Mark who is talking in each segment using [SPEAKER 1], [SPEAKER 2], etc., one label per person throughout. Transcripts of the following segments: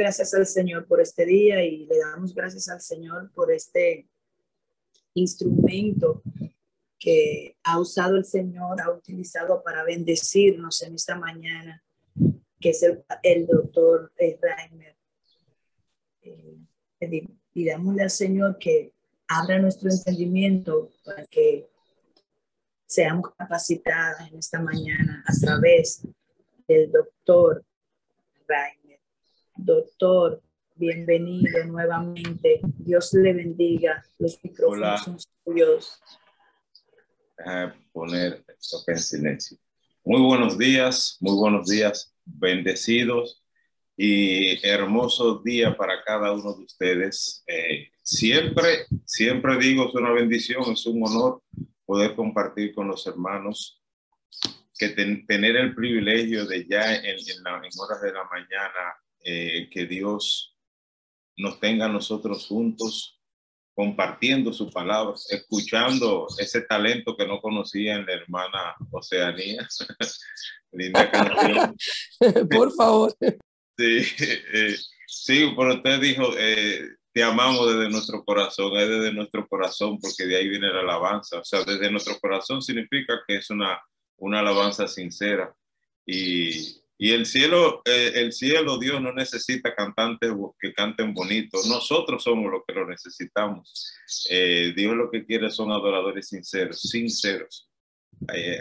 [SPEAKER 1] gracias al Señor por este día y le damos gracias al Señor por este instrumento que ha usado el Señor, ha utilizado para bendecirnos en esta mañana, que es el, doctor eh, Reimer. Eh, pidámosle al Señor que abra nuestro entendimiento para que seamos capacitadas en esta mañana a través del doctor Reimer. Doctor, bienvenido nuevamente. Dios le bendiga. Los micrófonos son suyos.
[SPEAKER 2] poner esto en silencio. Muy buenos días, muy buenos días, bendecidos y hermoso día para cada uno de ustedes. Eh, siempre, siempre digo, es una bendición, es un honor poder compartir con los hermanos, que tener el privilegio de ya en, en, horas de la mañana, eh, que Dios nos tenga a nosotros juntos, compartiendo su palabra, escuchando ese talento que no conocía en la hermana Oceanía. Linda canción.
[SPEAKER 3] Por favor.
[SPEAKER 2] Sí, eh, sí, pero usted dijo, eh, te amamos desde nuestro corazón, es desde nuestro corazón, porque de ahí viene la alabanza. O sea, desde nuestro corazón significa que es una, una alabanza sincera. Y, y el cielo, eh, el cielo, Dios no necesita cantantes que canten bonito. Nosotros somos los que lo necesitamos. Dios lo que quiere son adoradores sinceros, sinceros.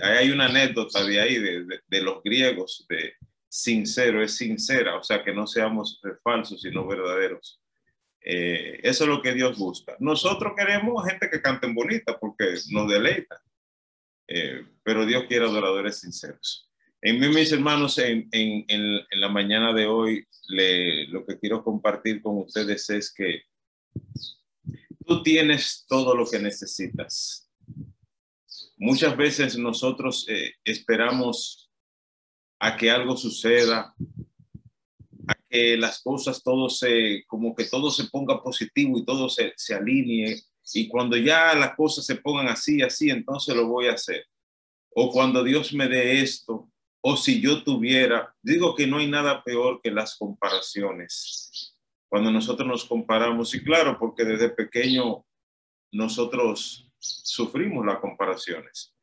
[SPEAKER 2] hay una anécdota de ahí, de, de, los griegos, de, sincero, es sincera, o sea, que no seamos falsos, sino verdaderos. Eh, eso es lo que Dios busca. Nosotros queremos gente que canten bonita porque nos deleita, eh, pero Dios quiere adoradores sinceros. En mí, mis hermanos, en, en, en, la mañana de hoy, le, lo que quiero compartir con ustedes es que tú tienes todo lo que necesitas. Muchas veces nosotros eh, esperamos a que algo suceda, a que las cosas todo se, como que todo se ponga positivo y todo se, se alinee. Y cuando ya las cosas se pongan así, así, entonces lo voy a hacer. O cuando Dios me dé esto, o si yo tuviera, digo que no hay nada peor que las comparaciones. Cuando nosotros nos comparamos, y claro, porque desde pequeño nosotros sufrimos las comparaciones.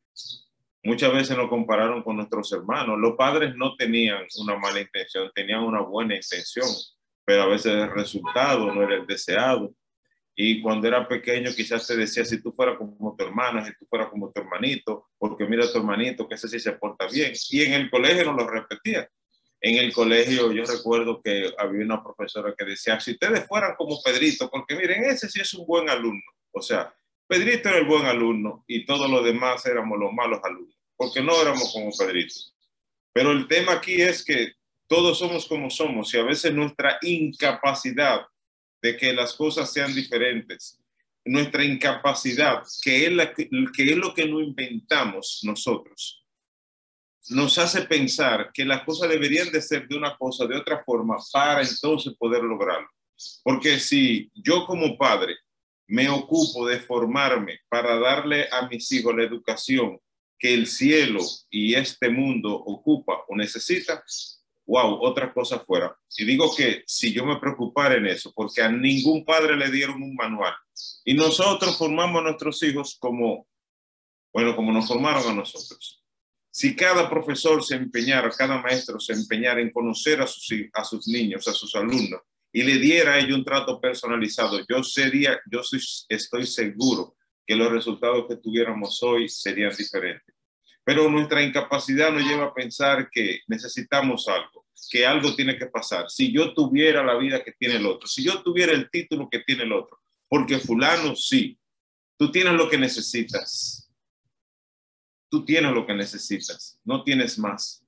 [SPEAKER 2] Muchas veces nos compararon con nuestros hermanos. Los padres no tenían una mala intención, tenían una buena intención, pero a veces el resultado no era el deseado. Y cuando era pequeño quizás te decía, si tú fueras como tu hermano, si tú fueras como tu hermanito, porque mira a tu hermanito, que ese sí se porta bien. Y en el colegio no lo repetía. En el colegio yo recuerdo que había una profesora que decía, si ustedes fueran como Pedrito, porque miren, ese sí es un buen alumno. O sea, Pedrito era el buen alumno y todos los demás éramos los malos alumnos porque no éramos como Pedrito. Pero el tema aquí es que todos somos como somos y a veces nuestra incapacidad de que las cosas sean diferentes, nuestra incapacidad, que es, la, que es lo que no inventamos nosotros, nos hace pensar que las cosas deberían de ser de una cosa, de otra forma, para entonces poder lograrlo. Porque si yo como padre me ocupo de formarme para darle a mis hijos la educación que el cielo y este mundo ocupa o necesita, wow, otra cosa fuera. Y digo que si yo me preocupara en eso, porque a ningún padre le dieron un manual. Y nosotros formamos a nuestros hijos como, bueno, como nos formaron a nosotros. Si cada profesor se empeñara, cada maestro se empeñara en conocer a sus, a sus niños, a sus alumnos, y le diera a ellos un trato personalizado, yo sería, yo soy, estoy seguro que los resultados que tuviéramos hoy serían diferentes. Pero nuestra incapacidad nos lleva a pensar que necesitamos algo, que algo tiene que pasar. Si yo tuviera la vida que tiene el otro, si yo tuviera el título que tiene el otro, porque fulano sí, tú tienes lo que necesitas. Tú tienes lo que necesitas, no tienes más.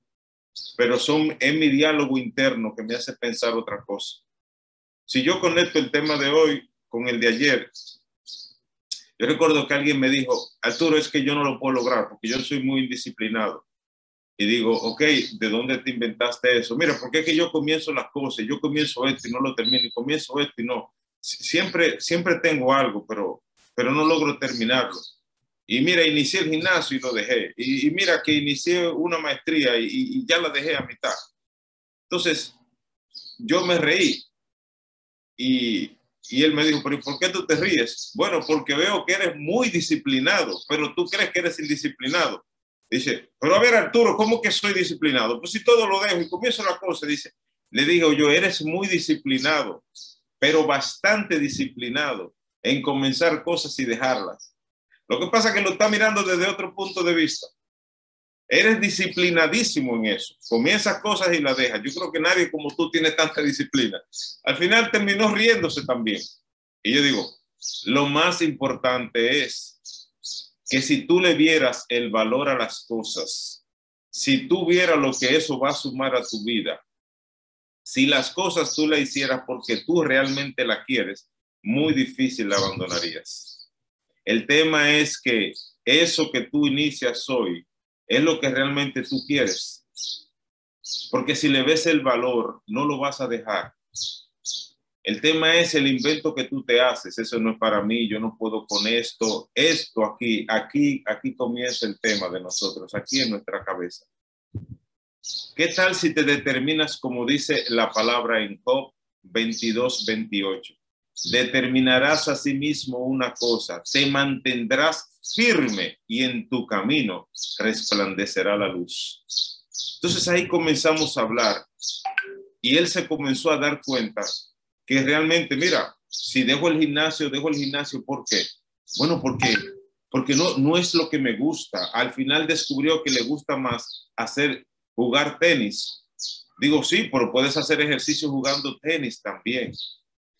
[SPEAKER 2] Pero son en mi diálogo interno que me hace pensar otra cosa. Si yo conecto el tema de hoy con el de ayer, yo recuerdo que alguien me dijo, Arturo, es que yo no lo puedo lograr porque yo soy muy indisciplinado. Y digo, ok, ¿de dónde te inventaste eso? Mira, porque es que yo comienzo las cosas, yo comienzo esto y no lo termino, y comienzo esto y no. Siempre, siempre tengo algo, pero, pero no logro terminarlo. Y mira, inicié el gimnasio y lo dejé. Y, mira que inicié una maestría y, y, ya la dejé a mitad. Entonces, yo me reí y, y él me dijo, pero ¿por qué tú te ríes? Bueno, porque veo que eres muy disciplinado, pero tú crees que eres indisciplinado. Dice, pero a ver Arturo, ¿cómo que soy disciplinado? Pues si todo lo dejo y comienzo la cosa, dice, le digo yo, eres muy disciplinado, pero bastante disciplinado en comenzar cosas y dejarlas. Lo que pasa es que lo está mirando desde otro punto de vista. Eres disciplinadísimo en eso. Comienzas cosas y las dejas. Yo creo que nadie como tú tiene tanta disciplina. Al final terminó riéndose también. Y yo digo, lo más importante es que si tú le vieras el valor a las cosas, si tú vieras lo que eso va a sumar a tu vida, si las cosas tú las hicieras porque tú realmente la quieres, muy difícil la abandonarías. El tema es que eso que tú inicias hoy es lo que realmente tú quieres. Porque si le ves el valor, no lo vas a dejar. El tema es el invento que tú te haces. Eso no es para mí. Yo no puedo con esto. Esto aquí, aquí, aquí comienza el tema de nosotros, aquí en nuestra cabeza. ¿Qué tal si te determinas, como dice la palabra en Job 22, 28? Determinarás a sí mismo una cosa, te mantendrás firme y en tu camino resplandecerá la luz. Entonces ahí comenzamos a hablar y él se comenzó a dar cuenta que realmente, mira, si dejo el gimnasio, dejo el gimnasio, ¿por qué? Bueno, porque porque no, no es lo que me gusta. Al final descubrió que le gusta más hacer jugar tenis. Digo, sí, pero puedes hacer ejercicio jugando tenis también.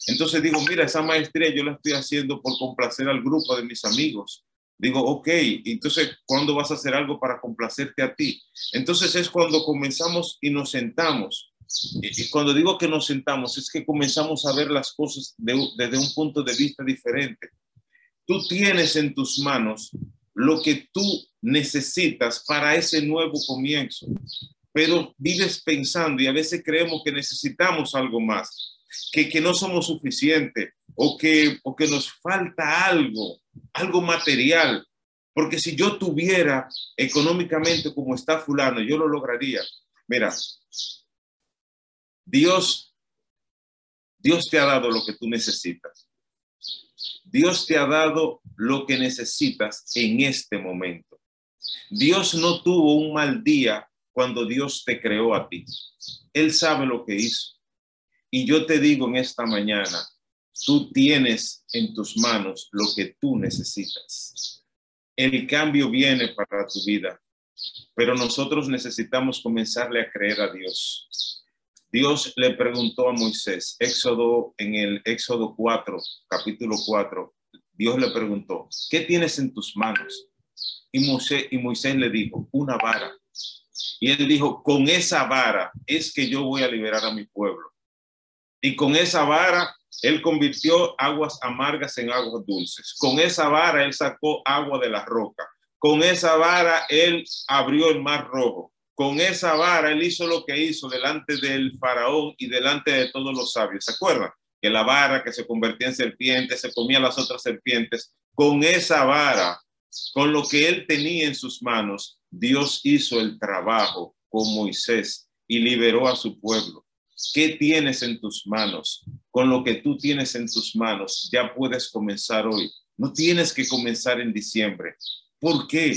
[SPEAKER 2] Entonces digo, mira, esa maestría yo la estoy haciendo por complacer al grupo de mis amigos. Digo, ok, entonces, ¿cuándo vas a hacer algo para complacerte a ti? Entonces es cuando comenzamos y nos sentamos. Y cuando digo que nos sentamos, es que comenzamos a ver las cosas desde un punto de vista diferente. Tú tienes en tus manos lo que tú necesitas para ese nuevo comienzo. Pero vives pensando y a veces creemos que necesitamos algo más, que, que no somos suficientes o que, o que nos falta algo, algo material. Porque si yo tuviera económicamente como está fulano, yo lo lograría. Mira, Dios, Dios te ha dado lo que tú necesitas. Dios te ha dado lo que necesitas en este momento. Dios no tuvo un mal día cuando Dios te creó a ti. Él sabe lo que hizo. Y yo te digo en esta mañana, tú tienes en tus manos lo que tú necesitas. El cambio viene para tu vida, pero nosotros necesitamos comenzarle a creer a Dios. Dios le preguntó a Moisés, Éxodo en el Éxodo 4, capítulo 4, Dios le preguntó, ¿qué tienes en tus manos? Y Moisés, y Moisés le dijo, una vara. Y él dijo, con esa vara es que yo voy a liberar a mi pueblo. Y con esa vara, él convirtió aguas amargas en aguas dulces. Con esa vara, él sacó agua de la roca. Con esa vara, él abrió el mar rojo. Con esa vara, él hizo lo que hizo delante del faraón y delante de todos los sabios. ¿Se acuerdan? Que la vara que se convertía en serpiente, se comía las otras serpientes. Con esa vara, con lo que él tenía en sus manos, Dios hizo el trabajo con Moisés y liberó a su pueblo. ¿Qué tienes en tus manos? Con lo que tú tienes en tus manos, ya puedes comenzar hoy. No tienes que comenzar en diciembre. ¿Por qué?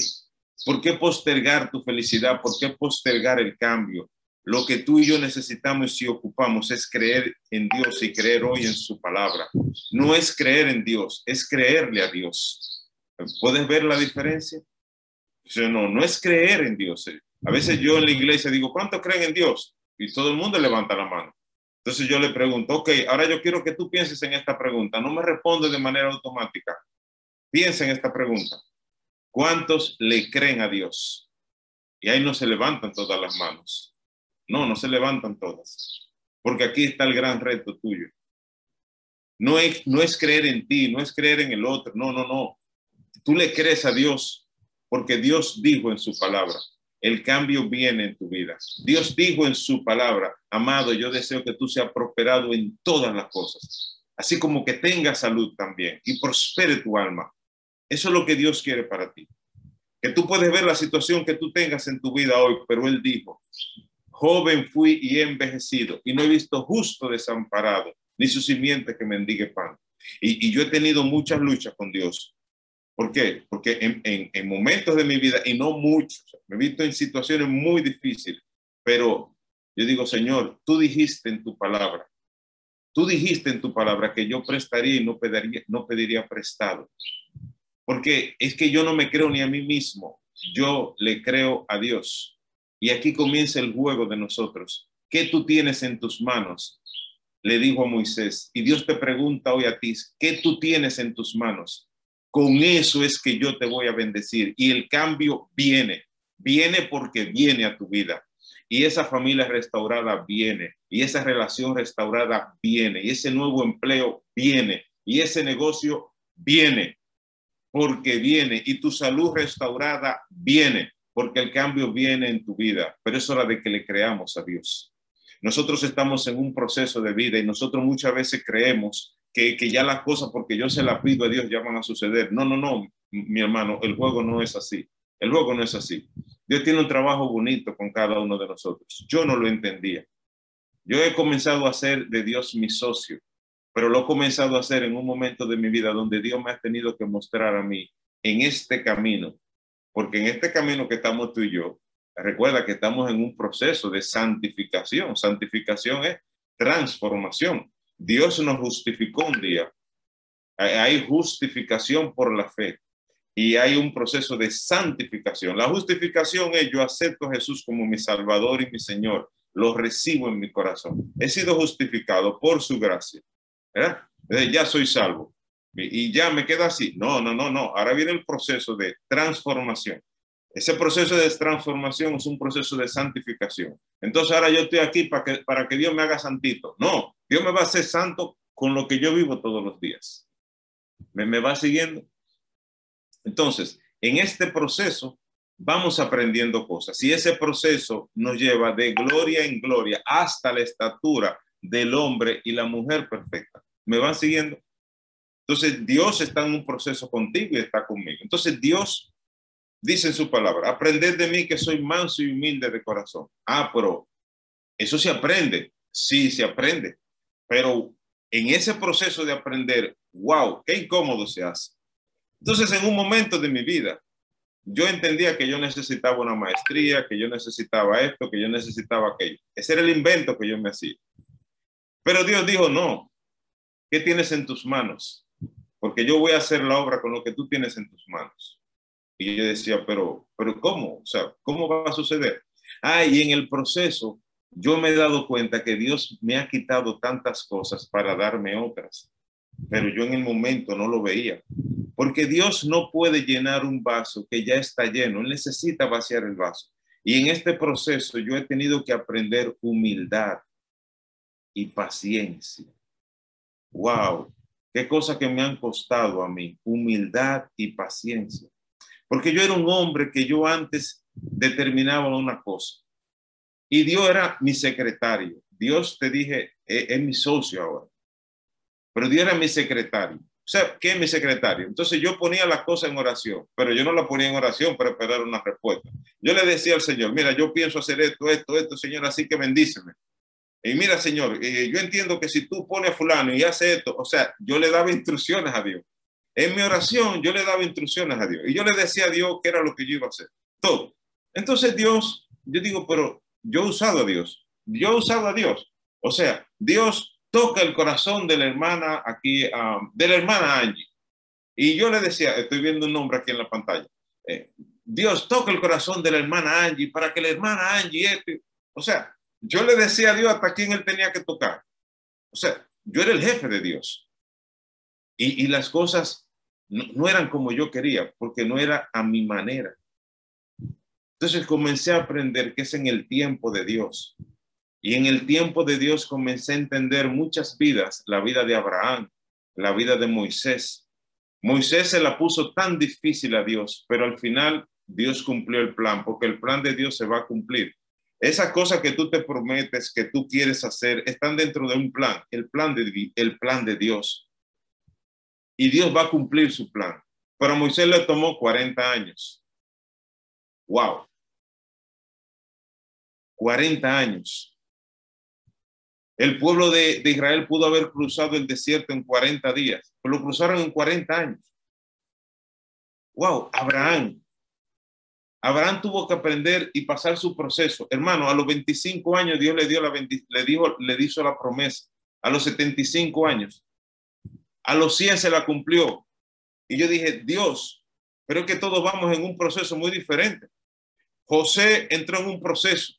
[SPEAKER 2] ¿Por qué postergar tu felicidad? ¿Por qué postergar el cambio? Lo que tú y yo necesitamos y ocupamos es creer en Dios y creer hoy en su palabra. No es creer en Dios, es creerle a Dios. ¿Puedes ver la diferencia? No, no es creer en Dios. A veces yo en la iglesia digo, ¿cuánto creen en Dios? Y todo el mundo levanta la mano. Entonces yo le pregunto, ok, ahora yo quiero que tú pienses en esta pregunta. No me responde de manera automática. Piensa en esta pregunta. ¿Cuántos le creen a Dios? Y ahí no se levantan todas las manos. No, no se levantan todas. Porque aquí está el gran reto tuyo. No es, no es creer en ti, no es creer en el otro. No, no, no tú le crees a Dios porque Dios dijo en su palabra, el cambio viene en tu vida. Dios dijo en su palabra, amado, yo deseo que tú seas prosperado en todas las cosas, así como que tengas salud también y prospere tu alma. Eso es lo que Dios quiere para ti. Que tú puedes ver la situación que tú tengas en tu vida hoy, pero Él dijo, joven fui y he envejecido y no he visto justo desamparado, ni su simiente que mendigue pan. Y, yo he tenido muchas luchas con Dios. ¿Por qué? Porque en, en momentos de mi vida, y no muchos, me he visto en situaciones muy difíciles, pero yo digo, Señor, tú dijiste en tu palabra, tú dijiste en tu palabra que yo prestaría y no pediría prestado. Porque es que yo no me creo ni a mí mismo, yo le creo a Dios. Y aquí comienza el juego de nosotros. ¿Qué tú tienes en tus manos? Le dijo a Moisés. Y Dios te pregunta hoy a ti, ¿qué tú tienes en tus manos? Con eso es que yo te voy a bendecir. Y el cambio viene, viene porque viene a tu vida y esa familia restaurada viene, y esa relación restaurada viene, y ese nuevo empleo viene, y ese negocio viene, porque viene, y tu salud restaurada viene, porque el cambio viene en tu vida, pero es hora de que le creamos a Dios. Nosotros estamos en un proceso de vida y nosotros muchas veces creemos que, que ya las cosas, porque yo se las pido a Dios, ya van a suceder. No, no, no, mi hermano, el juego no es así. El juego no es así. Dios tiene un trabajo bonito con cada uno de nosotros. Yo no lo entendía. Yo he comenzado a hacer de Dios mi socio, pero lo he comenzado a hacer en un momento de mi vida donde Dios me ha tenido que mostrar a mí en este camino, porque en este camino que estamos tú y yo, recuerda que estamos en un proceso de santificación. Santificación es transformación. Dios nos justificó un día. Hay justificación por la fe y hay un proceso de santificación. La justificación es yo acepto a Jesús como mi Salvador y mi Señor, lo recibo en mi corazón. He sido justificado por su gracia. ¿Verdad? Ya soy salvo. Y ya me queda así. No, no, no, no. Ahora viene el proceso de transformación. Ese proceso de transformación es un proceso de santificación. Entonces ahora yo estoy aquí para que, para que Dios me haga santito. No, Dios me va a hacer santo con lo que yo vivo todos los días. ¿Me, me va siguiendo? Entonces, en este proceso vamos aprendiendo cosas y ese proceso nos lleva de gloria en gloria hasta la estatura del hombre y la mujer perfecta. ¿Me van siguiendo? Entonces, Dios está en un proceso contigo y está conmigo. Entonces, Dios dice en su palabra, aprended de mí que soy manso y humilde de corazón. Ah, pero eso se aprende. Sí, se aprende. Pero en ese proceso de aprender, wow, qué incómodo se hace. Entonces, en un momento de mi vida, yo entendía que yo necesitaba una maestría, que yo necesitaba esto, que yo necesitaba aquello. Ese era el invento que yo me hacía. Pero Dios dijo, no, ¿qué tienes en tus manos? Porque yo voy a hacer la obra con lo que tú tienes en tus manos. Y yo decía, pero, pero ¿cómo? O sea, ¿cómo va a suceder? Ah, en el proceso yo me he dado cuenta que Dios me ha quitado tantas cosas para darme otras, pero yo en el momento no lo veía. Porque Dios no puede llenar un vaso que ya está lleno, necesita vaciar el vaso. Y en este proceso yo he tenido que aprender humildad y paciencia. ¡Wow! Qué cosa que me han costado a mí, humildad y paciencia. Porque yo era un hombre que yo antes determinaba una cosa. Y Dios era mi secretario. Dios, te dije, es, es mi socio ahora. Pero Dios era mi secretario. O sea, ¿qué es mi secretario? Entonces yo ponía las cosas en oración, pero yo no la ponía en oración para esperar una respuesta. Yo le decía al Señor, mira, yo pienso hacer esto, esto, esto, Señor, así que bendíceme. Y mira, Señor, eh, yo entiendo que si tú pones a fulano y hace esto, o sea, yo le daba instrucciones a Dios. En mi oración yo le daba instrucciones a Dios y yo le decía a Dios qué era lo que yo iba a hacer. Todo. Entonces Dios, yo digo, pero yo he usado a Dios. Yo he usado a Dios. O sea, Dios toca el corazón de la hermana aquí, um, de la hermana Angie. Y yo le decía, estoy viendo un nombre aquí en la pantalla. Eh, Dios toca el corazón de la hermana Angie para que la hermana Angie, este, o sea, yo le decía a Dios hasta quién él tenía que tocar. O sea, yo era el jefe de Dios. Y, las cosas no, no eran como yo quería, porque no era a mi manera. Entonces comencé a aprender que es en el tiempo de Dios. Y en el tiempo de Dios comencé a entender muchas vidas, la vida de Abraham, la vida de Moisés. Moisés se la puso tan difícil a Dios, pero al final Dios cumplió el plan, porque el plan de Dios se va a cumplir. Esas cosas que tú te prometes, que tú quieres hacer, están dentro de un plan, el plan de, el plan de Dios. Y Dios va a cumplir su plan. Pero Moisés le tomó 40 años. ¡Wow! 40 años. El pueblo de, de, Israel pudo haber cruzado el desierto en 40 días, pero lo cruzaron en 40 años. Wow, Abraham. Abraham tuvo que aprender y pasar su proceso. Hermano, a los 25 años Dios le dio la le dijo, le hizo la promesa. A los 75 años. A los 100 se la cumplió. Y yo dije, Dios, pero que todos vamos en un proceso muy diferente. José entró en un proceso,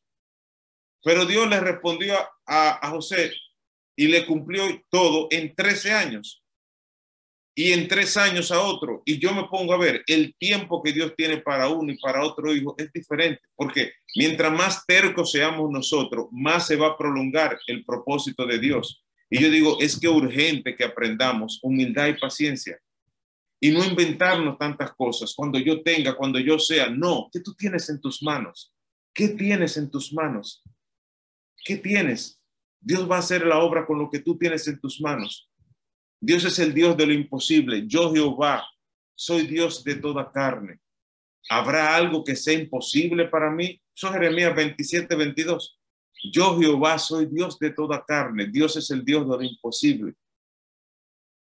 [SPEAKER 2] pero Dios le respondió a, a José y le cumplió todo en 13 años y en tres años a otro. Y yo me pongo a ver, el tiempo que Dios tiene para uno y para otro hijo es diferente, porque mientras más tercos seamos nosotros, más se va a prolongar el propósito de Dios. Y yo digo, es que urgente que aprendamos humildad y paciencia y no inventarnos tantas cosas cuando yo tenga, cuando yo sea. No, ¿qué tú tienes en tus manos? ¿Qué tienes en tus manos? ¿Qué tienes? Dios va a hacer la obra con lo que tú tienes en tus manos. Dios es el Dios de lo imposible. Yo Jehová soy Dios de toda carne. ¿Habrá algo que sea imposible para mí? Eso es Jeremías 27, 22. Yo Jehová soy Dios de toda carne. Dios es el Dios de lo imposible.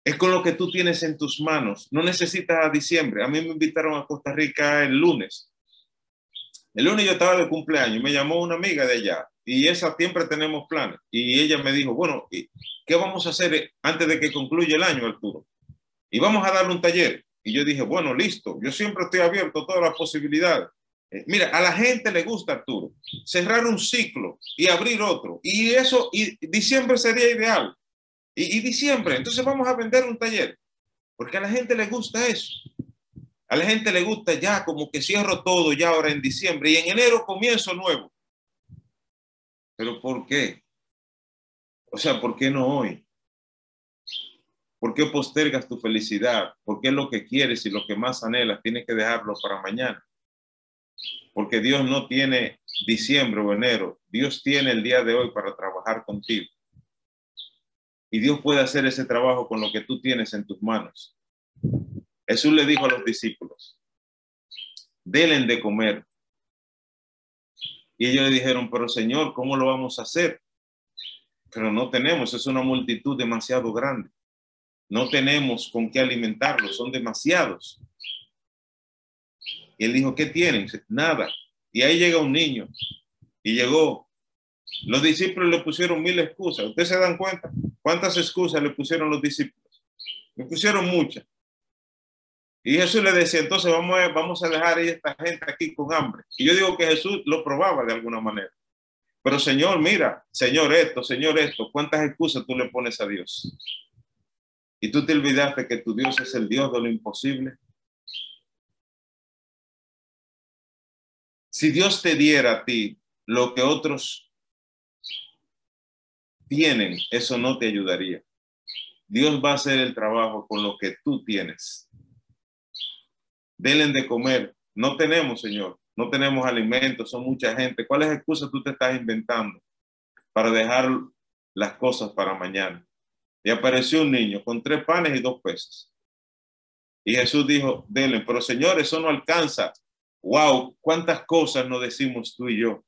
[SPEAKER 2] Es con lo que tú tienes en tus manos. No necesitas a diciembre. A mí me invitaron a Costa Rica el lunes. El lunes yo estaba de cumpleaños. Me llamó una amiga de allá y esa siempre tenemos planes. Y ella me dijo, bueno, ¿qué vamos a hacer antes de que concluya el año, Arturo? Y vamos a darle un taller. Y yo dije, bueno, listo, yo siempre estoy abierto a todas las posibilidades. Eh, mira, a la gente le gusta, Arturo, cerrar un ciclo y abrir otro. Y eso, diciembre sería ideal. Y, y diciembre, entonces vamos a vender un taller. Porque a la gente le gusta eso. A la gente le gusta ya como que cierro todo ya ahora en diciembre y en enero comienzo nuevo. Pero ¿por qué? O sea, ¿por qué no hoy? ¿Por qué postergas tu felicidad? ¿Por qué lo que quieres y lo que más anhelas tienes que dejarlo para mañana? Porque Dios no tiene diciembre o enero. Dios tiene el día de hoy para trabajar contigo. Y Dios puede hacer ese trabajo con lo que tú tienes en tus manos. Jesús le dijo a los discípulos, delen de comer. Y ellos dijeron, pero Señor, ¿cómo lo vamos a hacer? Pero no tenemos, es una multitud demasiado grande. No tenemos con qué alimentarlos, son demasiados. Y él dijo, ¿qué tienen? Nada. Y ahí llega un niño. Y llegó. Los discípulos le pusieron mil excusas. ¿Ustedes se dan cuenta? ¿Cuántas excusas le pusieron los discípulos? Le pusieron muchas. Y Jesús le decía, entonces vamos a, a dejar a esta gente aquí con hambre. Y yo digo que Jesús lo probaba de alguna manera. Pero Señor, mira, Señor esto, Señor esto, ¿cuántas excusas tú le pones a Dios? Y tú te olvidaste que tu Dios es el Dios de lo imposible. Si Dios te diera a ti lo que otros tienen, eso no te ayudaría. Dios va a hacer el trabajo con lo que tú tienes denle de comer. No tenemos, Señor, no tenemos alimentos, son mucha gente. ¿Cuáles excusas tú te estás inventando para dejar las cosas para mañana? Y apareció un niño con tres panes y dos peces. Y Jesús dijo, denle, pero Señor, eso no alcanza. Wow, cuántas cosas nos decimos tú y yo.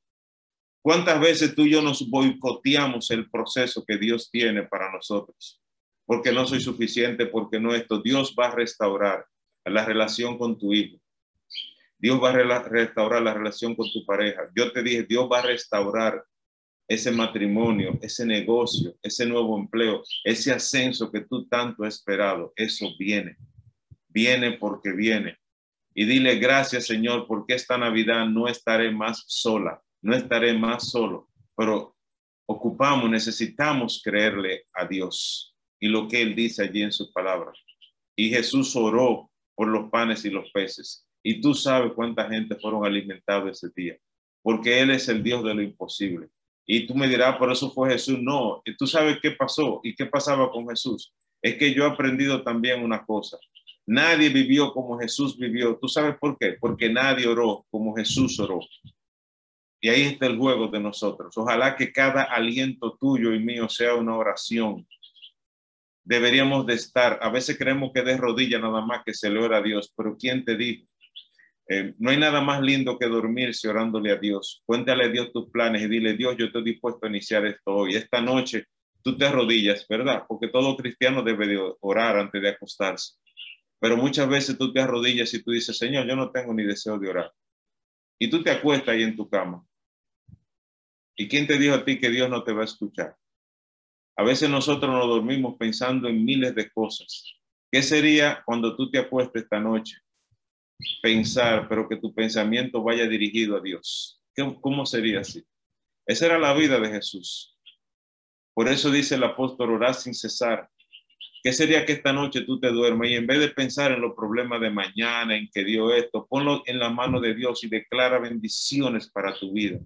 [SPEAKER 2] ¿Cuántas veces tú y yo nos boicoteamos el proceso que Dios tiene para nosotros? Porque no soy suficiente, porque no esto. Dios va a restaurar la relación con tu hijo. Dios va a restaurar la relación con tu pareja. Yo te dije, Dios va a restaurar ese matrimonio, ese negocio, ese nuevo empleo, ese ascenso que tú tanto has esperado. Eso viene. Viene porque viene. Y dile gracias, Señor, porque esta Navidad no estaré más sola, no estaré más solo, pero ocupamos, necesitamos creerle a Dios y lo que Él dice allí en su palabra. Y Jesús oró por los panes y los peces. Y tú sabes cuánta gente fueron alimentados ese día, porque Él es el Dios de lo imposible. Y tú me dirás, por eso fue Jesús. No, tú sabes qué pasó y qué pasaba con Jesús. Es que yo he aprendido también una cosa. Nadie vivió como Jesús vivió. ¿Tú sabes por qué? Porque nadie oró como Jesús oró. Y ahí está el juego de nosotros. Ojalá que cada aliento tuyo y mío sea una oración deberíamos de estar. A veces creemos que de rodillas nada más que se le ora a Dios, pero ¿quién te dijo? Eh, no hay nada más lindo que dormirse orándole a Dios. Cuéntale a Dios tus planes y dile, Dios, yo estoy dispuesto a iniciar esto hoy. Esta noche tú te arrodillas, ¿verdad? Porque todo cristiano debe de orar antes de acostarse. Pero muchas veces tú te arrodillas y tú dices, Señor, yo no tengo ni deseo de orar. Y tú te acuestas ahí en tu cama. ¿Y quién te dijo a ti que Dios no te va a escuchar? A veces nosotros nos dormimos pensando en miles de cosas. ¿Qué sería cuando tú te acuestes esta noche? Pensar, pero que tu pensamiento vaya dirigido a Dios. ¿Cómo sería así? Esa era la vida de Jesús. Por eso dice el apóstol, orar sin cesar. ¿Qué sería que esta noche tú te duermas y en vez de pensar en los problemas de mañana, en que dio esto, ponlo en la mano de Dios y declara bendiciones para tu vida?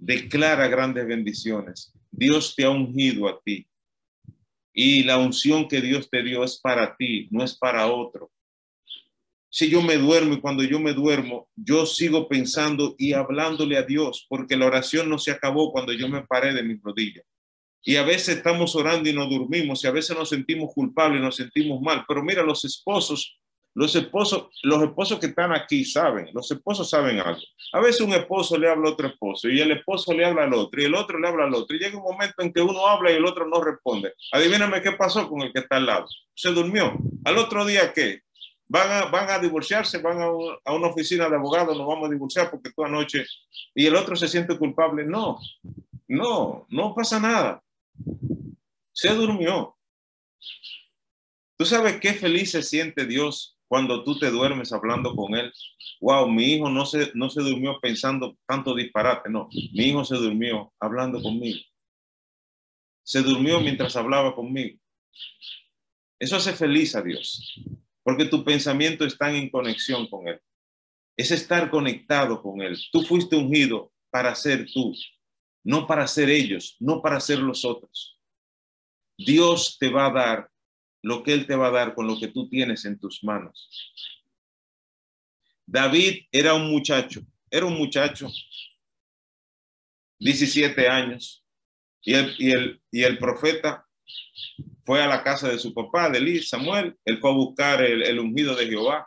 [SPEAKER 2] Declara grandes bendiciones. Dios te ha ungido a ti. Y la unción que Dios te dio es para ti, no es para otro. Si yo me duermo y cuando yo me duermo, yo sigo pensando y hablándole a Dios, porque la oración no se acabó cuando yo me paré de mis rodillas. Y a veces estamos orando y no dormimos, y a veces nos sentimos culpables nos sentimos mal. Pero mira, los esposos, los esposos, los esposos que están aquí saben, los esposos saben algo. A veces un esposo le habla a otro esposo y el esposo le habla al otro y el otro le habla al otro. Y llega un momento en que uno habla y el otro no responde. Adivíname qué pasó con el que está al lado. Se durmió. Al otro día, ¿qué? Van a, van a divorciarse, van a, a una oficina de abogados, nos vamos a divorciar porque toda noche. Y el otro se siente culpable. No, no, no pasa nada se durmió. ¿Tú sabes qué feliz se siente Dios cuando tú te duermes hablando con Él? Wow, mi hijo no se, no se durmió pensando tanto disparate, no. Mi hijo se durmió hablando conmigo. Se durmió mientras hablaba conmigo. Eso hace feliz a Dios, porque tu pensamiento está en conexión con Él. Es estar conectado con Él. Tú fuiste ungido para ser tú, no para ser ellos, no para ser los otros. Dios te va a dar lo que Él te va a dar con lo que tú tienes en tus manos. David era un muchacho, era un muchacho, 17 años, y el, y el, y el profeta fue a la casa de su papá, de Eli, Samuel, él fue a buscar el, ungido de Jehová,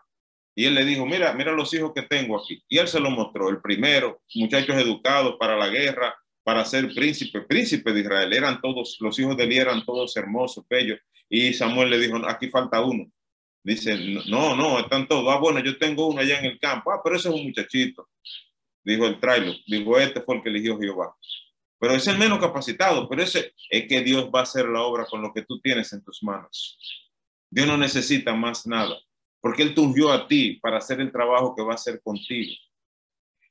[SPEAKER 2] y él le dijo, mira, mira los hijos que tengo aquí. Y él se lo mostró, el primero, muchachos educados para la guerra, para ser príncipe, príncipe de Israel. Eran todos, los hijos de Eli eran todos hermosos, bellos. Y Samuel le dijo, aquí falta uno. Dice, no, no, están todos. Ah, bueno, yo tengo uno allá en el campo. Ah, pero ese es un muchachito. Dijo el trailer. Dijo, este fue el que eligió Jehová. Pero es el menos capacitado. Pero ese es que Dios va a hacer la obra con lo que tú tienes en tus manos. Dios no necesita más nada. Porque Él te ungió a ti para hacer el trabajo que va a hacer contigo.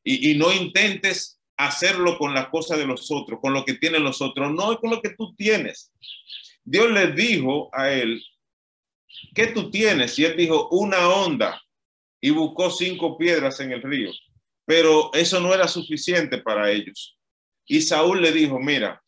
[SPEAKER 2] Y, y no intentes hacerlo con la cosa de los otros, con lo que tienen los otros, no con lo que tú tienes. Dios le dijo a él, ¿qué tú tienes? Y él dijo, una onda, y buscó cinco piedras en el río, pero eso no era suficiente para ellos. Y Saúl le dijo, mira,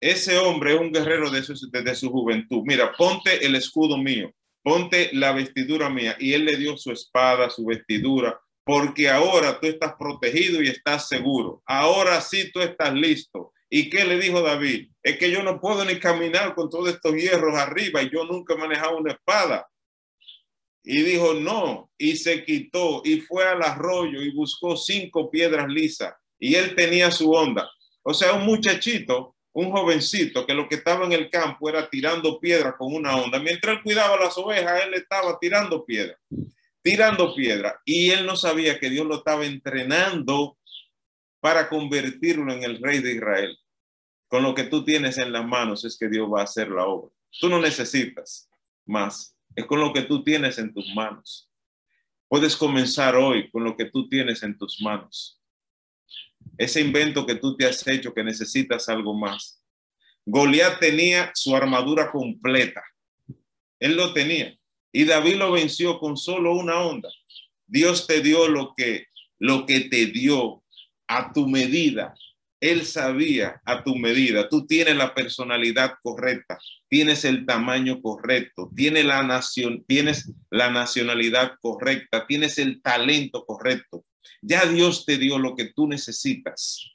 [SPEAKER 2] ese hombre es un guerrero de su, desde su juventud, mira, ponte el escudo mío, ponte la vestidura mía. Y él le dio su espada, su vestidura, porque ahora tú estás protegido y estás seguro. Ahora sí tú estás listo. ¿Y qué le dijo David? Es que yo no puedo ni caminar con todos estos hierros arriba y yo nunca he manejado una espada. Y dijo, no, y se quitó y fue al arroyo y buscó cinco piedras lisas y él tenía su onda. O sea, un muchachito, un jovencito que lo que estaba en el campo era tirando piedras con una onda. Mientras cuidaba las ovejas, él estaba tirando piedras tirando piedra y él no sabía que Dios lo estaba entrenando para convertirlo en el rey de Israel. Con lo que tú tienes en las manos es que Dios va a hacer la obra. Tú no necesitas más, es con lo que tú tienes en tus manos. Puedes comenzar hoy con lo que tú tienes en tus manos. Ese invento que tú te has hecho que necesitas algo más. Goliat tenía su armadura completa. Él lo tenía y David lo venció con solo una onda. Dios te dio lo que, lo que te dio a tu medida. Él sabía a tu medida. Tú tienes la personalidad correcta, tienes el tamaño correcto, tienes la nación, tienes la nacionalidad correcta, tienes el talento correcto. Ya Dios te dio lo que tú necesitas.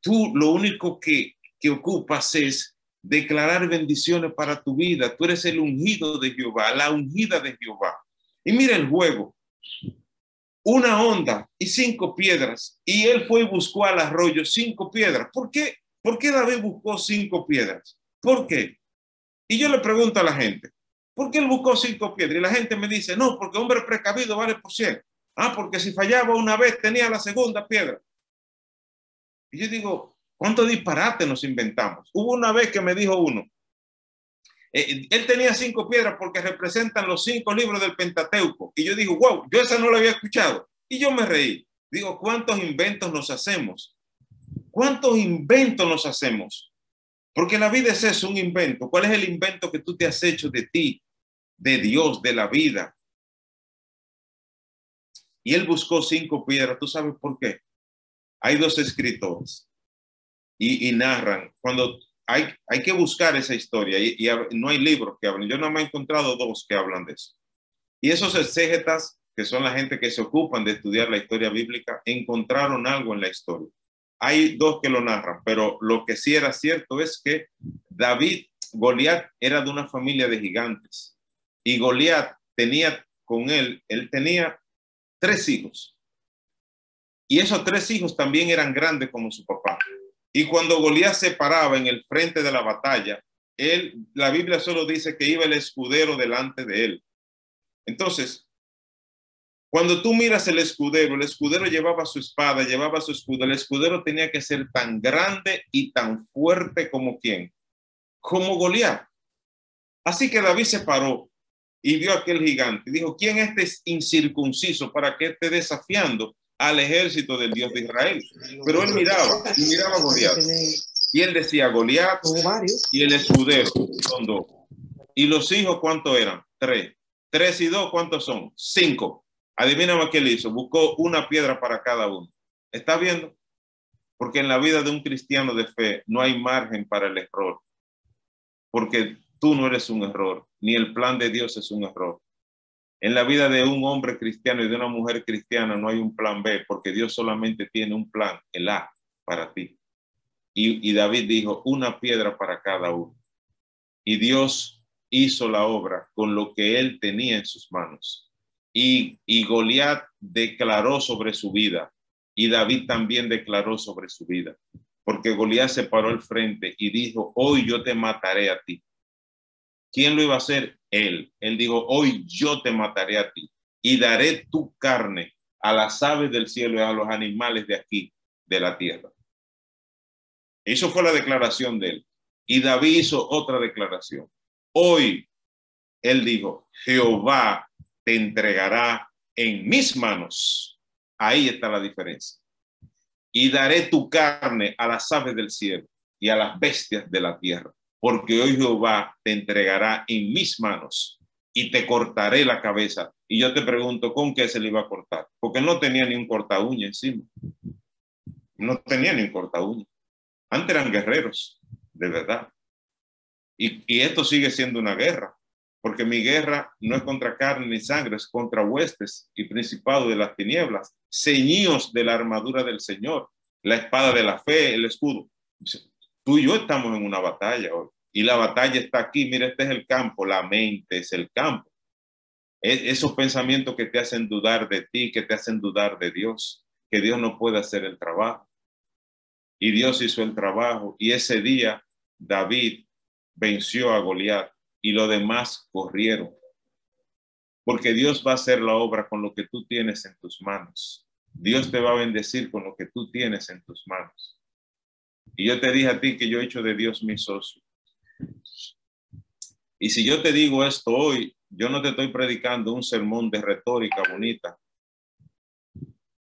[SPEAKER 2] Tú lo único que, que ocupas es declarar bendiciones para tu vida. Tú eres el ungido de Jehová, la ungida de Jehová. Y mira el juego. Una onda y cinco piedras. Y él fue y buscó al arroyo cinco piedras. ¿Por qué? ¿Por qué David buscó cinco piedras? ¿Por qué? Y yo le pregunto a la gente, ¿por qué él buscó cinco piedras? Y la gente me dice, no, porque hombre precavido vale por cien. Ah, porque si fallaba una vez tenía la segunda piedra. Y yo digo, ¿cuánto disparate nos inventamos? Hubo una vez que me dijo uno, eh, él tenía cinco piedras porque representan los cinco libros del Pentateuco. Y yo digo, wow, yo esa no la había escuchado. Y yo me reí. Digo, ¿cuántos inventos nos hacemos? ¿Cuántos inventos nos hacemos? Porque la vida es eso, un invento. ¿Cuál es el invento que tú te has hecho de ti, de Dios, de la vida? Y él buscó cinco piedras. ¿Tú sabes por qué? Hay dos escritores y, narran. Cuando hay, hay que buscar esa historia y, no hay libros que hablen. Yo no me he encontrado dos que hablan de eso. Y esos exégetas, que son la gente que se ocupan de estudiar la historia bíblica, encontraron algo en la historia. Hay dos que lo narran, pero lo que sí era cierto es que David, Goliat era de una familia de gigantes y Goliat tenía con él, él tenía tres hijos. Y esos tres hijos también eran grandes como su papá. Y cuando Goliat se paraba en el frente de la batalla, él, la Biblia solo dice que iba el escudero delante de él. Entonces, cuando tú miras el escudero, el escudero llevaba su espada, llevaba su escudo. El escudero tenía que ser tan grande y tan fuerte como quién, como Goliat. Así que David se paró y vio a aquel gigante. Dijo, ¿quién este es incircunciso para que esté desafiando al ejército del Dios de Israel. Pero él miraba y miraba a Goliat. Y él decía Goliat y el escudero son dos. ¿Y los hijos cuántos eran? Tres. Tres y dos, ¿cuántos son? Cinco. Adivíname qué él hizo. Buscó una piedra para cada uno. ¿Está viendo? Porque en la vida de un cristiano de fe no hay margen para el error. Porque tú no eres un error, ni el plan de Dios es un error. En la vida de un hombre cristiano y de una mujer cristiana no hay un plan B, porque Dios solamente tiene un plan, el A, para ti. Y, David dijo, una piedra para cada uno. Y Dios hizo la obra con lo que él tenía en sus manos. Y, y Goliat declaró sobre su vida. Y David también declaró sobre su vida. Porque Goliat se paró al frente y dijo, hoy yo te mataré a ti. ¿Quién lo iba a hacer? Él. Él dijo, hoy yo te mataré a ti y daré tu carne a las aves del cielo y a los animales de aquí, de la tierra. Eso fue la declaración de él. Y David hizo otra declaración. Hoy, él dijo, Jehová te entregará en mis manos. Ahí está la diferencia. Y daré tu carne a las aves del cielo y a las bestias de la tierra porque hoy Jehová te entregará en mis manos y te cortaré la cabeza. Y yo te pregunto, ¿con qué se le iba a cortar? Porque no tenía ni un corta uña encima. No tenía ni un corta uña. Antes eran guerreros, de verdad. Y, esto sigue siendo una guerra, porque mi guerra no es contra carne ni sangre, es contra huestes y principados de las tinieblas, ceñidos de la armadura del Señor, la espada de la fe, el escudo. Tú y yo estamos en una batalla hoy. Y la batalla está aquí. Mira, este es el campo. La mente es el campo. E, esos pensamientos que te hacen dudar de ti, que te hacen dudar de Dios, que Dios no puede hacer el trabajo. Y Dios hizo el trabajo. Y ese día David venció a Goliat y los demás corrieron. Porque Dios va a hacer la obra con lo que tú tienes en tus manos. Dios te va a bendecir con lo que tú tienes en tus manos. Y yo te dije a ti que yo he hecho de Dios mi socio. Y si yo te digo esto hoy, yo no te estoy predicando un sermón de retórica bonita,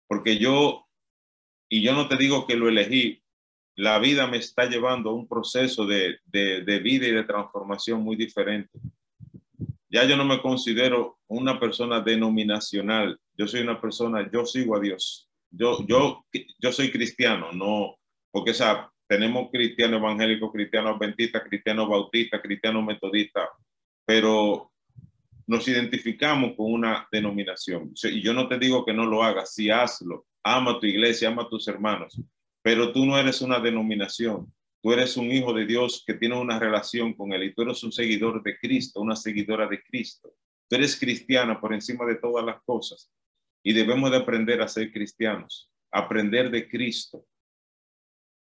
[SPEAKER 2] porque yo, y yo no te digo que lo elegí, la vida me está llevando a un proceso de, de, de vida y de transformación muy diferente. Ya yo no me considero una persona denominacional, yo soy una persona, yo sigo a Dios. Yo, yo, yo soy cristiano, no, porque esa, tenemos cristianos evangélicos, cristianos adventistas, cristianos bautistas, cristianos metodistas, pero nos identificamos con una denominación. Y yo no te digo que no lo hagas, sí hazlo. Ama a tu iglesia, ama a tus hermanos, pero tú no eres una denominación. Tú eres un hijo de Dios que tiene una relación con Él y tú eres un seguidor de Cristo, una seguidora de Cristo. Tú eres cristiana por encima de todas las cosas y debemos de aprender a ser cristianos, aprender de Cristo,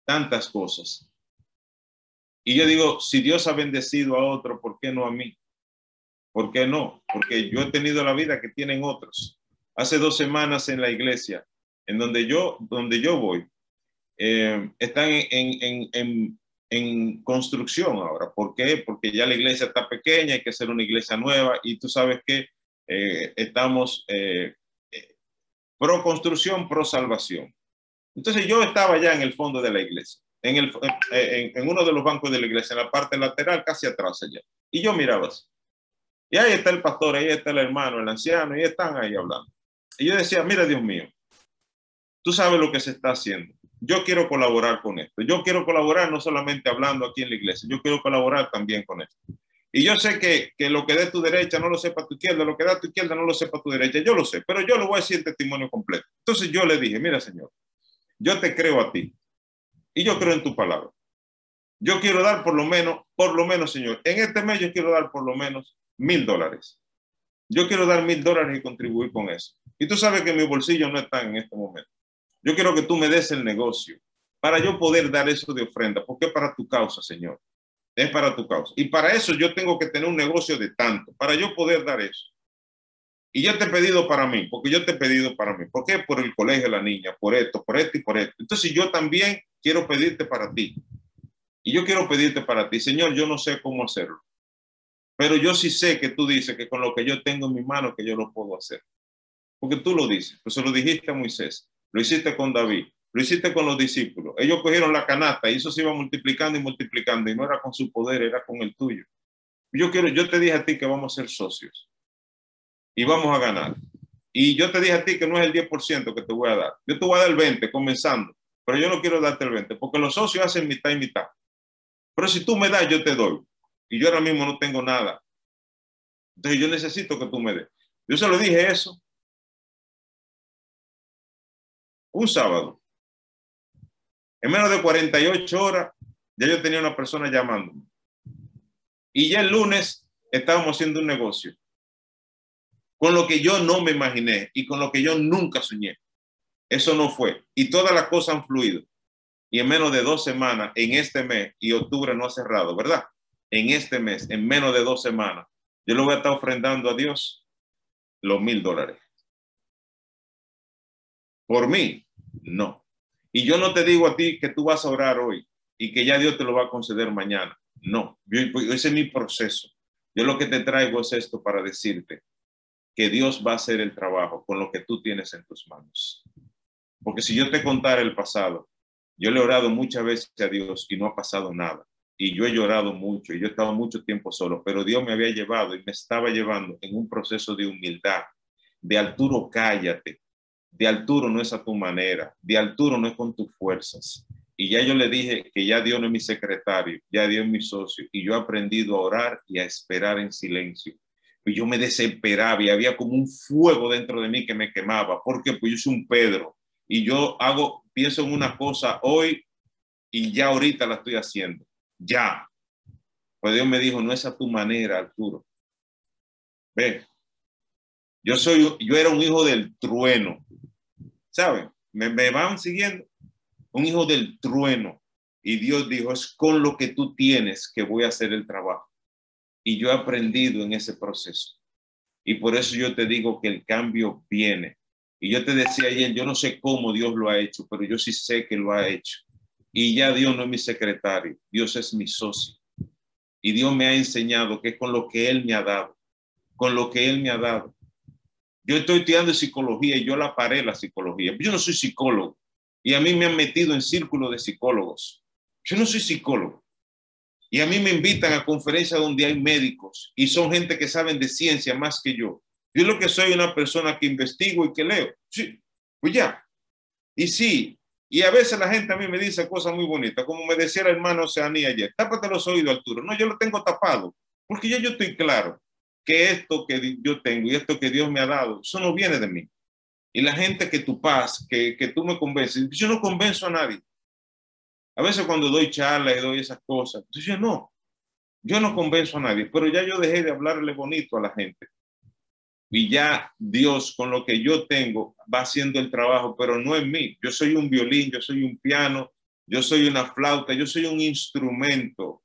[SPEAKER 2] tantas cosas. Y yo digo, si Dios ha bendecido a otro, ¿por qué no a mí? ¿Por qué no? Porque yo he tenido la vida que tienen otros. Hace dos semanas en la iglesia, en donde yo, donde yo voy, eh, están en, en, en, construcción ahora. ¿Por qué? Porque ya la iglesia está pequeña, hay que hacer una iglesia nueva y tú sabes que eh, estamos eh, pro construcción, pro salvación. Entonces yo estaba ya en el fondo de la iglesia, en, el, en, uno de los bancos de la iglesia, en la parte lateral, casi atrás allá. Y yo miraba así. Y ahí está el pastor, ahí está el hermano, el anciano, y están ahí hablando. Y yo decía, mira Dios mío, tú sabes lo que se está haciendo. Yo quiero colaborar con esto. Yo quiero colaborar no solamente hablando aquí en la iglesia, yo quiero colaborar también con esto. Y yo sé que, que lo que dé tu derecha no lo sepa tu izquierda, lo que da tu izquierda no lo sepa tu derecha, yo lo sé, pero yo lo voy a decir testimonio completo. Entonces yo le dije, mira Señor, yo te creo a ti y yo creo en tu palabra. Yo quiero dar por lo menos, por lo menos, Señor, en este mes yo quiero dar por lo menos mil dólares. Yo quiero dar mil dólares y contribuir con eso. Y tú sabes que mi bolsillo no está en este momento. Yo quiero que tú me des el negocio para yo poder dar eso de ofrenda, porque para tu causa, Señor. Es para tu causa. Y para eso yo tengo que tener un negocio de tanto, para yo poder dar eso. Y yo te he pedido para mí, porque yo te he pedido para mí. ¿Por qué? Por el colegio de la niña, por esto, por esto y por esto. Entonces yo también quiero pedirte para ti. Y yo quiero pedirte para ti, Señor, yo no sé cómo hacerlo. Pero yo sí sé que tú dices que con lo que yo tengo en mi mano, que yo lo puedo hacer. Porque tú lo dices. Pues se lo dijiste a Moisés, lo hiciste con David, lo hiciste con los discípulos. Ellos cogieron la canasta y eso se iba multiplicando y multiplicando. Y no era con su poder, era con el tuyo. Yo quiero, yo te dije a ti que vamos a ser socios y vamos a ganar. Y yo te dije a ti que no es el 10% que te voy a dar. Yo te voy a dar el 20 comenzando, pero yo no quiero darte el 20 porque los socios hacen mitad y mitad. Pero si tú me das, yo te doy. Y yo ahora mismo no tengo nada. Entonces yo necesito que tú me des. Yo se lo dije eso. Un sábado. En menos de 48 horas, ya yo tenía una persona llamándome. Y ya el lunes estábamos haciendo un negocio con lo que yo no me imaginé y con lo que yo nunca soñé. Eso no fue. Y todas las cosas han fluido. Y en menos de dos semanas, en este mes, y octubre no ha cerrado, ¿verdad? En este mes, en menos de dos semanas, yo le voy a estar ofrendando a Dios los mil dólares. Por mí, no. Y yo no te digo a ti que tú vas a orar hoy y que ya Dios te lo va a conceder mañana. No, ese es mi proceso. Yo lo que te traigo es esto para decirte, que Dios va a hacer el trabajo con lo que tú tienes en tus manos. Porque si yo te contara el pasado, yo le he orado muchas veces a Dios y no ha pasado nada. Y yo he llorado mucho y yo he estado mucho tiempo solo, pero Dios me había llevado y me estaba llevando en un proceso de humildad, de Arturo, cállate, de Arturo no es a tu manera, de Arturo no es con tus fuerzas. Y ya yo le dije que ya Dios no es mi secretario, ya Dios es mi socio y yo he aprendido a orar y a esperar en silencio pues yo me desesperaba y había como un fuego dentro de mí que me quemaba, porque pues yo soy un Pedro y yo hago, pienso en una cosa hoy y ya ahorita la estoy haciendo, ya. Pues Dios me dijo, no es a tu manera, Arturo. Ve, yo soy, yo era un hijo del trueno, ¿saben? Me, me van siguiendo, un hijo del trueno. Y Dios dijo, es con lo que tú tienes que voy a hacer el trabajo. Y yo he aprendido en ese proceso. Y por eso yo te digo que el cambio viene. Y yo te decía ayer, yo no sé cómo Dios lo ha hecho, pero yo sí sé que lo ha hecho. Y ya Dios no es mi secretario, Dios es mi socio. Y Dios me ha enseñado que es con lo que Él me ha dado, con lo que Él me ha dado. Yo estoy estudiando psicología y yo la paré la psicología. Yo no soy psicólogo y a mí me han metido en círculo de psicólogos. Yo no soy psicólogo. Y a mí me invitan a conferencias donde hay médicos y son gente que saben de ciencia más que yo. Yo lo que soy una persona que investigo y que leo. Sí, pues ya. Y sí, y a veces la gente a mí me dice cosas muy bonitas, como me decía el hermano Oceanía ayer, tápate los oídos, Arturo. No, yo lo tengo tapado, porque ya yo estoy claro que esto que yo tengo y esto que Dios me ha dado, eso no viene de mí. Y la gente que tú paz, que, que tú me convences, yo no convenzo a nadie. A veces cuando doy charlas y doy esas cosas, yo no, yo no convenzo a nadie, pero ya yo dejé de hablarle bonito a la gente. Y ya Dios con lo que yo tengo va haciendo el trabajo, pero no en mí. Yo soy un violín, yo soy un piano, yo soy una flauta, yo soy un instrumento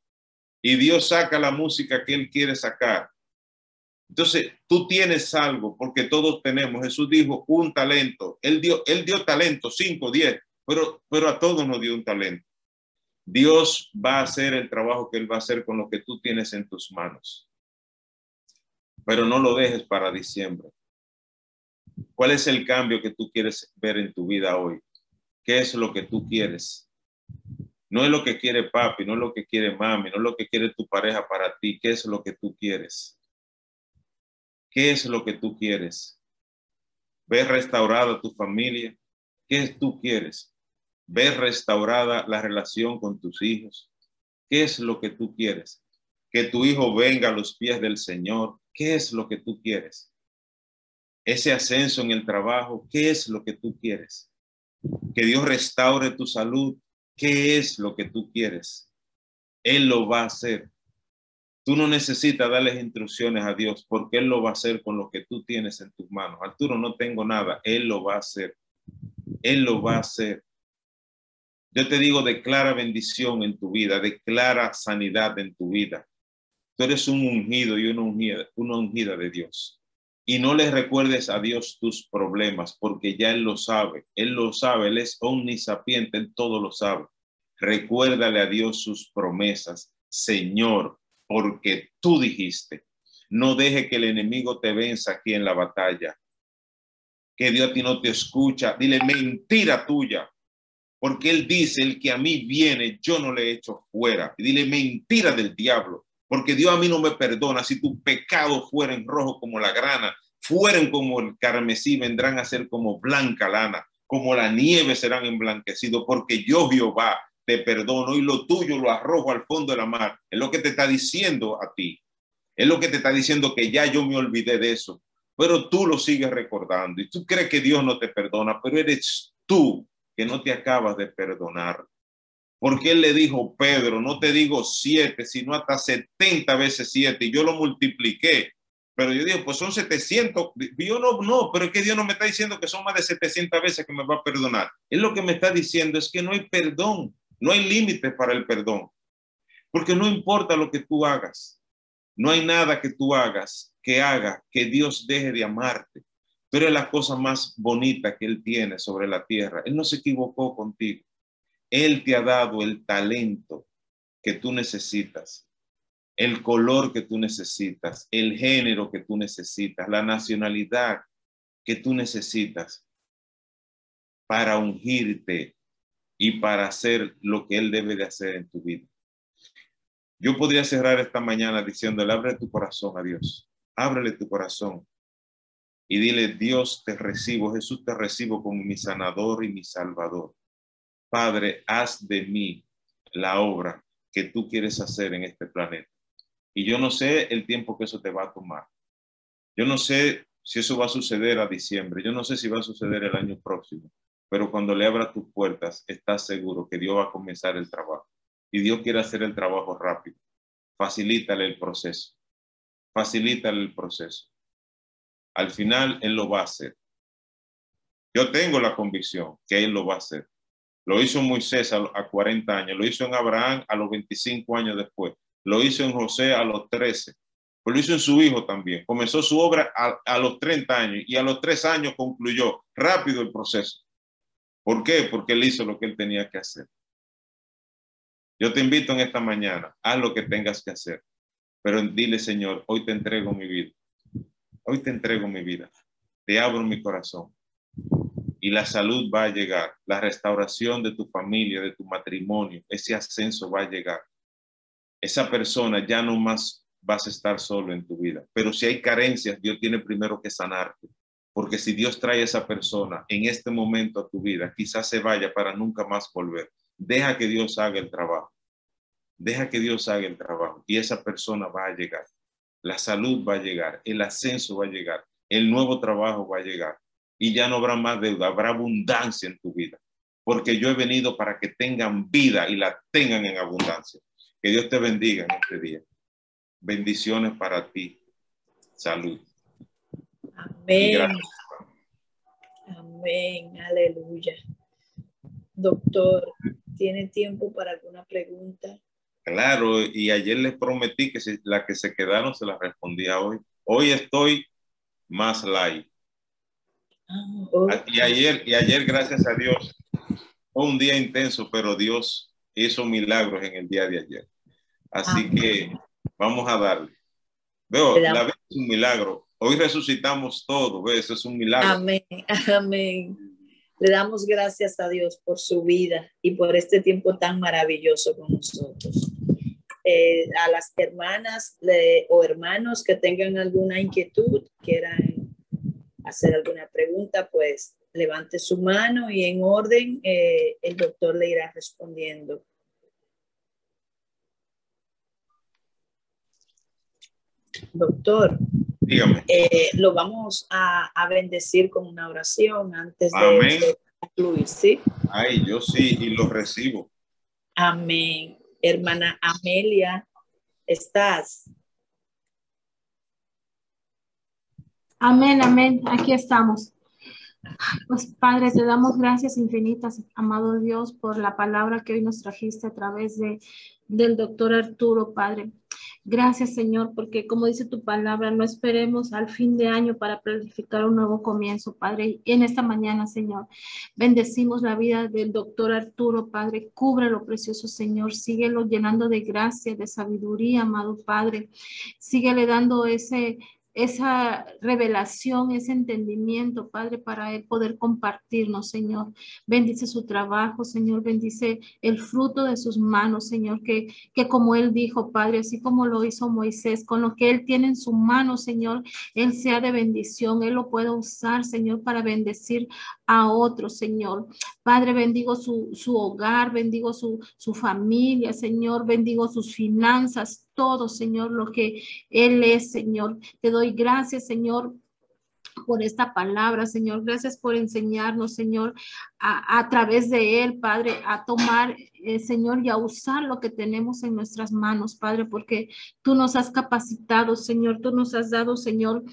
[SPEAKER 2] y Dios saca la música que Él quiere sacar. Entonces, tú tienes algo, porque todos tenemos. Jesús dijo un talento. Él dio, él dio talento, cinco, diez, pero, pero a todos nos dio un talento. Dios va a hacer el trabajo que Él va a hacer con lo que tú tienes en tus manos. Pero no lo dejes para diciembre. ¿Cuál es el cambio que tú quieres ver en tu vida hoy? ¿Qué es lo que tú quieres? No es lo que quiere papi, no es lo que quiere mami, no es lo que quiere tu pareja para ti. ¿Qué es lo que tú quieres? ¿Qué es lo que tú quieres? ¿Ver restaurada tu familia? ¿Qué tú quieres? ¿Ver restaurada la relación con tus hijos? ¿Qué es lo que tú quieres? Que tu hijo venga a los pies del Señor. ¿Qué es lo que tú quieres? Ese ascenso en el trabajo, ¿qué es lo que tú quieres? Que Dios restaure tu salud. ¿Qué es lo que tú quieres? Él lo va a hacer. Tú no necesitas darles instrucciones a Dios porque Él lo va a hacer con lo que tú tienes en tus manos. Arturo, no tengo nada. Él lo va a hacer. Él lo va a hacer. Yo te digo, declara bendición en tu vida, declara sanidad en tu vida. Tú eres un ungido y una ungida, de Dios. Y no le recuerdes a Dios tus problemas, porque ya Él lo sabe. Él lo sabe, Él es omnisapiente, Él todo lo sabe. Recuérdale a Dios sus promesas. Señor, porque tú dijiste, no deje que el enemigo te venza aquí en la batalla. Que Dios a ti no te escucha. Dile mentira tuya. Porque Él dice, el que a mí viene, yo no le echo fuera. Y dile mentira del diablo. Porque Dios a mí no me perdona. Si tu pecado fuera en rojo como la grana, fueren como el carmesí, vendrán a ser como blanca lana. Como la nieve serán emblanquecidos. Porque yo, Jehová, te perdono y lo tuyo lo arrojo al fondo de la mar. Es lo que te está diciendo a ti. Es lo que te está diciendo que ya yo me olvidé de eso. Pero tú lo sigues recordando y tú crees que Dios no te perdona, pero eres tú que no te acabas de perdonar. Porque él le dijo, Pedro, no te digo siete, sino hasta setenta veces siete. Y yo lo multipliqué. Pero yo digo, pues son 700. Yo no, no, pero es que Dios no me está diciendo que son más de 700 veces que me va a perdonar. Él lo que me está diciendo es que no hay perdón. No hay límite para el perdón, porque no importa lo que tú hagas, no hay nada que tú hagas que haga que Dios deje de amarte. Pero es la cosa más bonita que Él tiene sobre la tierra. Él no se equivocó contigo. Él te ha dado el talento que tú necesitas, el color que tú necesitas, el género que tú necesitas, la nacionalidad que tú necesitas para ungirte y para hacer lo que Él debe de hacer en tu vida. Yo podría cerrar esta mañana diciéndole, abre tu corazón a Dios, ábrele tu corazón y dile, Dios te recibo, Jesús te recibo como mi sanador y mi salvador. Padre, haz de mí la obra que tú quieres hacer en este planeta. Y yo no sé el tiempo que eso te va a tomar. Yo no sé si eso va a suceder a diciembre. Yo no sé si va a suceder el año próximo pero cuando le abra tus puertas, estás seguro que Dios va a comenzar el trabajo. Y Dios quiere hacer el trabajo rápido. Facilítale el proceso. Facilítale el proceso. Al final, Él lo va a hacer. Yo tengo la convicción que Él lo va a hacer. Lo hizo Moisés a, 40 años, lo hizo en Abraham a los 25 años después, lo hizo en José a los 13, pues lo hizo en su hijo también. Comenzó su obra a, a los 30 años y a los 3 años concluyó rápido el proceso. ¿Por qué? Porque él hizo lo que él tenía que hacer. Yo te invito en esta mañana, haz lo que tengas que hacer, pero dile, Señor, hoy te entrego mi vida. Hoy te entrego mi vida. Te abro mi corazón. Y la salud va a llegar, la restauración de tu familia, de tu matrimonio, ese ascenso va a llegar. Esa persona ya no más vas a estar solo en tu vida. Pero si hay carencias, Dios tiene primero que sanarte. Porque si Dios trae a esa persona en este momento a tu vida, quizás se vaya para nunca más volver. Deja que Dios haga el trabajo. Deja que Dios haga el trabajo y esa persona va a llegar. La salud va a llegar, el ascenso va a llegar, el nuevo trabajo va a llegar y ya no habrá más deuda, habrá abundancia en tu vida. Porque yo he venido para que tengan vida y la tengan en abundancia. Que Dios te bendiga en este día. Bendiciones para ti. Salud.
[SPEAKER 1] Amén. Amén, aleluya. Doctor, ¿tiene tiempo para alguna pregunta?
[SPEAKER 2] Claro, y ayer les prometí que si la que se quedaron se la respondía hoy. Hoy estoy más light. Ah, y ayer, y ayer, gracias a Dios, fue un día intenso, pero Dios hizo milagros en el día de ayer. Así que vamos a darle. Veo, la vez es un milagro. Hoy resucitamos todo, ¿ves? Eso es un milagro.
[SPEAKER 1] Amén, amén. Le damos gracias a Dios por su vida y por este tiempo tan maravilloso con nosotros. Eh, a las hermanas o hermanos que tengan alguna inquietud, quieran hacer alguna pregunta, pues levante su mano y en orden eh, el doctor le irá respondiendo. Doctor,
[SPEAKER 2] Dígame.
[SPEAKER 1] Eh, lo vamos a, bendecir con una oración antes de, concluir, ¿sí?
[SPEAKER 2] Ay, yo sí, y lo recibo.
[SPEAKER 1] Amén. Hermana Amelia, ¿estás?
[SPEAKER 3] Amén, amén. Aquí estamos. Pues Padre, te damos gracias infinitas, amado Dios, por la palabra que hoy nos trajiste a través de, del doctor Arturo, Padre. Gracias, Señor, porque como dice tu palabra, no esperemos al fin de año para planificar un nuevo comienzo, Padre. En esta mañana, Señor, bendecimos la vida del doctor Arturo, Padre. Cúbrelo, precioso Señor. Síguelo llenando de gracia, de sabiduría, amado Padre. Síguele dando ese esa revelación, ese entendimiento, Padre, para él poder compartirnos, Señor. Bendice su trabajo, Señor, bendice el fruto de sus manos, Señor, que, que como él dijo, Padre, así como lo hizo Moisés, con lo que él tiene en su mano, Señor, él sea de bendición, él lo pueda usar, Señor, para bendecir a otros, Señor. Padre, bendigo su, su hogar, bendigo su, su familia, Señor, bendigo sus finanzas, todo, Señor, lo que Él es, Señor. Te doy gracias, Señor, por esta palabra, Señor. Gracias por enseñarnos, Señor, a, través de Él, Padre, a tomar, eh, Señor, y a usar lo que tenemos en nuestras manos, Padre, porque tú nos has capacitado, Señor, tú nos has dado, Señor,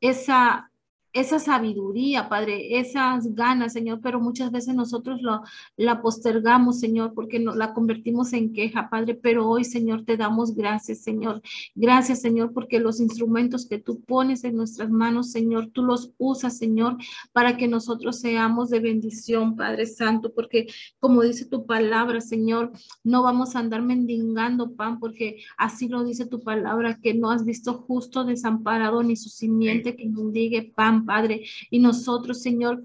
[SPEAKER 3] esa esa sabiduría, Padre, esas ganas, Señor, pero muchas veces nosotros lo, la postergamos, Señor, porque no, la convertimos en queja, Padre, pero hoy, Señor, te damos gracias, Señor. Gracias, Señor, porque los instrumentos que tú pones en nuestras manos, Señor, tú los usas, Señor, para que nosotros seamos de bendición, Padre Santo, porque como dice tu palabra, Señor, no vamos a andar mendigando pan, porque así lo dice tu palabra, que no has visto justo desamparado ni su simiente que mendigue pan Padre. Y nosotros, Señor,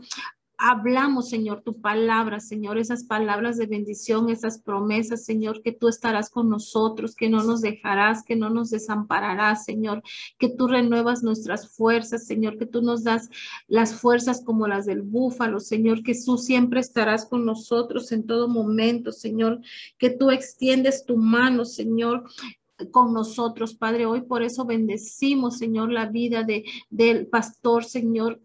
[SPEAKER 3] hablamos, Señor, tu palabra, Señor, esas palabras de bendición, esas promesas, Señor, que tú estarás con nosotros, que no nos dejarás, que no nos desampararás, Señor, que tú renuevas nuestras fuerzas, Señor, que tú nos das las fuerzas como las del búfalo, Señor, que tú siempre estarás con nosotros en todo momento, Señor, que tú extiendes tu mano, Señor, con nosotros, Padre. Hoy por eso bendecimos, Señor, la vida de, del pastor, Señor,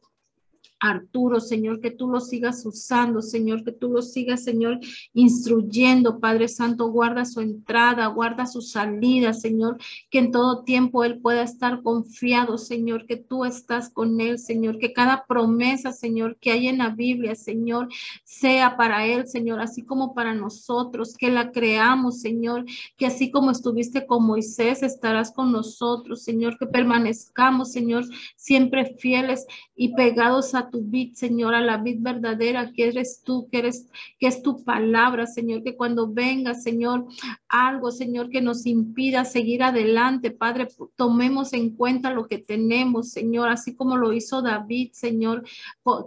[SPEAKER 3] Arturo, Señor, que tú lo sigas usando, Señor, que tú lo sigas, Señor, instruyendo, Padre Santo, guarda su entrada, guarda su salida, Señor, que en todo tiempo Él pueda estar confiado, Señor, que tú estás con Él, Señor, que cada promesa, Señor, que hay en la Biblia, Señor, sea para Él, Señor, así como para nosotros, que la creamos, Señor, que así como estuviste con Moisés, estarás con nosotros, Señor, que permanezcamos, Señor, siempre fieles y pegados a tu vid, Señor, a la vid verdadera que eres tú, que eres, que es tu palabra, Señor, que cuando venga, Señor, algo, Señor, que nos impida seguir adelante, Padre, tomemos en cuenta lo que tenemos, Señor, así como lo hizo David, Señor,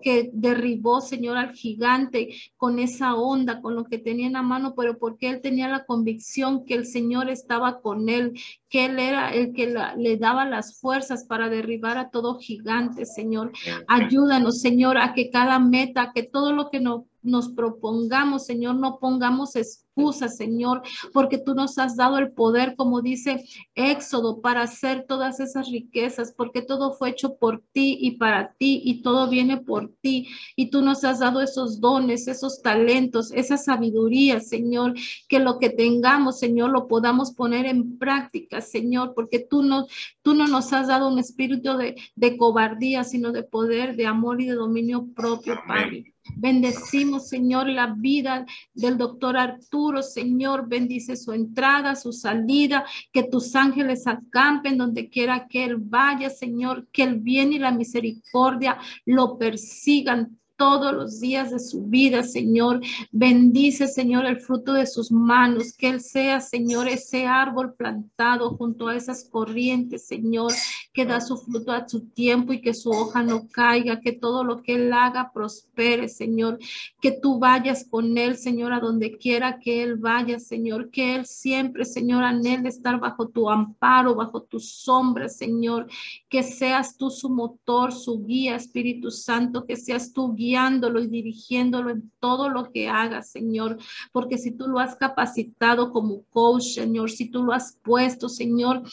[SPEAKER 3] que derribó, Señor, al gigante con esa onda, con lo que tenía en la mano, pero porque él tenía la convicción que el Señor estaba con él, que Él era el que le daba las fuerzas para derribar a todo gigante, Señor. Ayúdanos, Señor, a que cada meta, que todo lo que no, nos propongamos, Señor, no pongamos excusa, Señor, porque tú nos has dado el poder, como dice Éxodo, para hacer todas esas riquezas, porque todo fue hecho por ti y para ti y todo viene por ti. Y tú nos has dado esos dones, esos talentos, esa sabiduría, Señor, que lo que tengamos, Señor, lo podamos poner en práctica, Señor, porque tú no, tú no nos has dado un espíritu de, de cobardía, sino de poder, de amor y de dominio propio, Padre. Bendecimos, Señor, la vida del doctor Arturo Señor, bendice su entrada, su salida, que tus ángeles acampen donde quiera que él vaya, Señor, que el bien y la misericordia lo persigan todos los días de su vida, Señor. Bendice, Señor, el fruto de sus manos, que Él sea, Señor, ese árbol plantado junto a esas corrientes, Señor, que da su fruto a su tiempo y que su hoja no caiga, que todo lo que Él haga prospere, Señor, que tú vayas con Él, Señor, a donde quiera que Él vaya, Señor, que Él siempre, Señor, anhele estar bajo tu amparo, bajo tu sombra, Señor, que seas tú su motor, su guía, Espíritu Santo, que seas tú guía guiándolo y dirigiéndolo en todo lo que haga, Señor, porque si tú lo has capacitado como coach, Señor, si tú lo has puesto, Señor,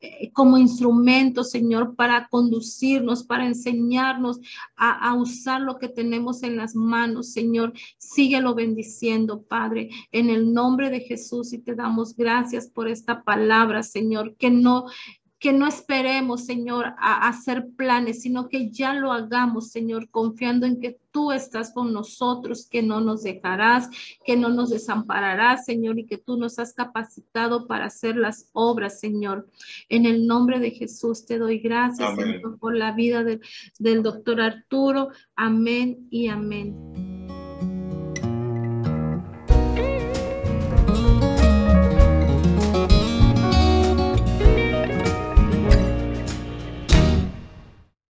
[SPEAKER 3] eh, como instrumento, Señor, para conducirnos, para enseñarnos a, a usar lo que tenemos en las manos, Señor, síguelo bendiciendo, Padre, en el nombre de Jesús y te damos gracias por esta palabra, Señor, que no que no esperemos, Señor, a hacer planes, sino que ya lo hagamos, Señor, confiando en que tú estás con nosotros, que no nos dejarás, que no nos desampararás, Señor, y que tú nos has capacitado para hacer las obras, Señor. En el nombre de Jesús te doy gracias, Señor, por la vida del doctor Arturo. Amén y amén.